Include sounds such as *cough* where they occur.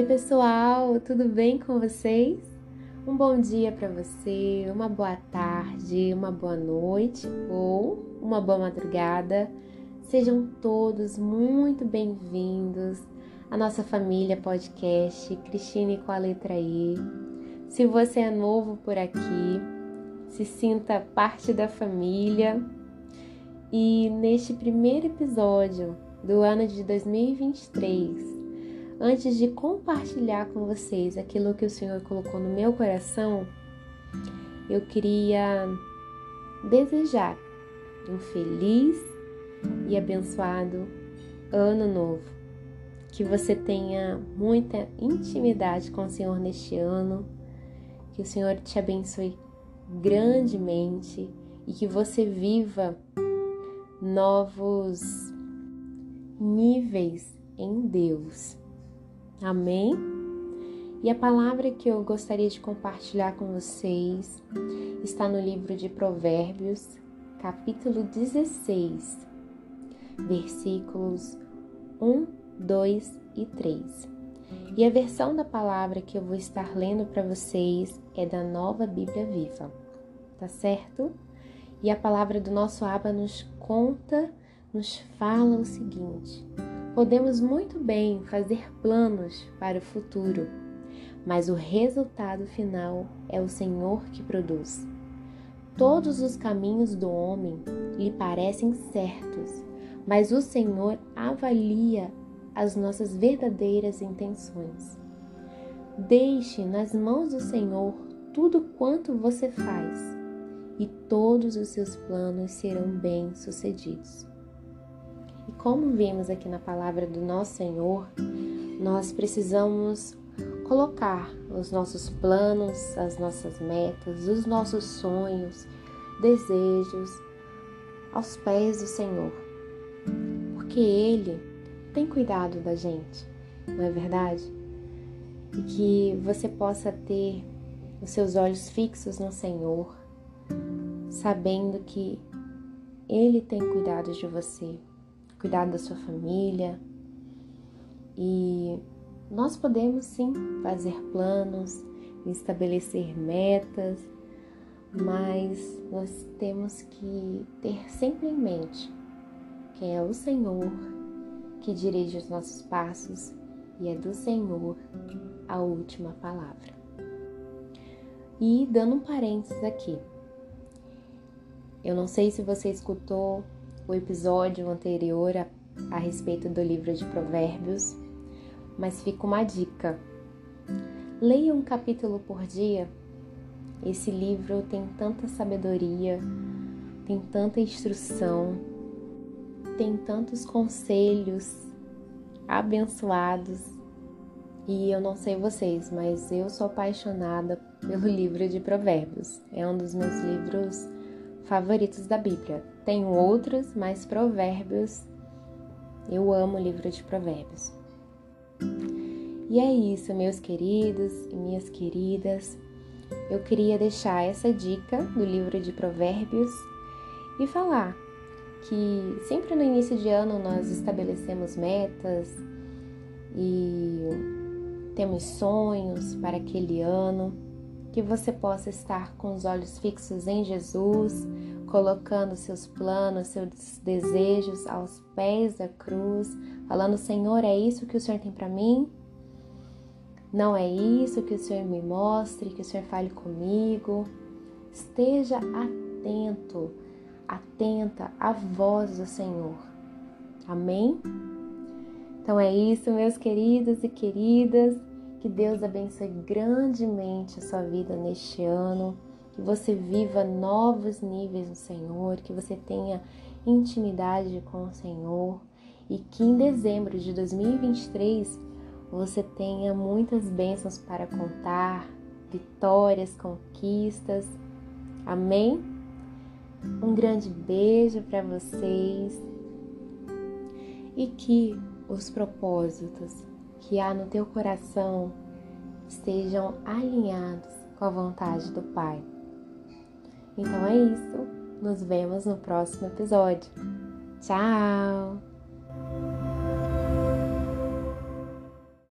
Oi, pessoal, tudo bem com vocês? Um bom dia para você, uma boa tarde, uma boa noite ou uma boa madrugada. Sejam todos muito bem-vindos à nossa família podcast Cristine com a letra I. Se você é novo por aqui, se sinta parte da família. E neste primeiro episódio do ano de 2023, antes de compartilhar com vocês aquilo que o Senhor colocou no meu coração, eu queria desejar um feliz e abençoado ano novo. Que você tenha muita intimidade com o Senhor neste ano, que o Senhor te abençoe grandemente e que você viva novos níveis em Deus. Amém? E a palavra que eu gostaria de compartilhar com vocês está no livro de Provérbios, capítulo 16, versículos 1, 2 e 3. E a versão da palavra que eu vou estar lendo para vocês é da Nova Bíblia Viva, tá certo? E a palavra do nosso Aba nos conta, nos fala o seguinte: Podemos muito bem fazer planos para o futuro, mas o resultado final é o Senhor que produz. Todos os caminhos do homem lhe parecem certos, mas o Senhor avalia as nossas verdadeiras intenções. Deixe nas mãos do Senhor tudo quanto você faz, e todos os seus planos serão bem-sucedidos. E como vimos aqui na palavra do nosso Senhor, nós precisamos colocar os nossos planos, as nossas metas, os nossos sonhos, desejos aos pés do Senhor. Porque Ele tem cuidado da gente, não é verdade? E que você possa ter os seus olhos fixos no Senhor, sabendo que Ele tem cuidado de você, cuidar da sua família. E nós podemos sim fazer planos, estabelecer metas, mas nós temos que ter sempre em mente que é o Senhor que dirige os nossos passos e é do Senhor a última palavra. E dando um parênteses aqui, eu não sei se você escutou o episódio anterior a, a respeito do livro de Provérbios, mas fica uma dica. Leia um capítulo por dia. Esse livro tem tanta sabedoria, tem tanta instrução, tem tantos conselhos abençoados. E eu não sei vocês, mas eu sou apaixonada pelo *laughs* livro de Provérbios. É um dos meus livros favoritos da Bíblia. Tenho outros, mas Provérbios, eu amo o livro de Provérbios. E é isso, meus queridos e minhas queridas. Eu queria deixar essa dica do livro de Provérbios e falar que sempre no início de ano nós estabelecemos metas e temos sonhos para aquele ano que você possa estar com os olhos fixos em Jesus, colocando seus planos, seus desejos aos pés da cruz, falando: Senhor, é isso que o Senhor tem para mim? Não é isso que o Senhor me mostre, que o Senhor fale comigo. Esteja atento, atenta à voz do Senhor. Amém? Então é isso, meus queridos e queridas. Que Deus abençoe grandemente a sua vida neste ano, que você viva novos níveis no Senhor, que você tenha intimidade com o Senhor e que em dezembro de 2023 você tenha muitas bênçãos para contar, vitórias, conquistas. Amém? Um grande beijo para vocês e que os propósitos que há no teu coração estejam alinhados com a vontade do Pai. Então é isso. Nos vemos no próximo episódio. Tchau!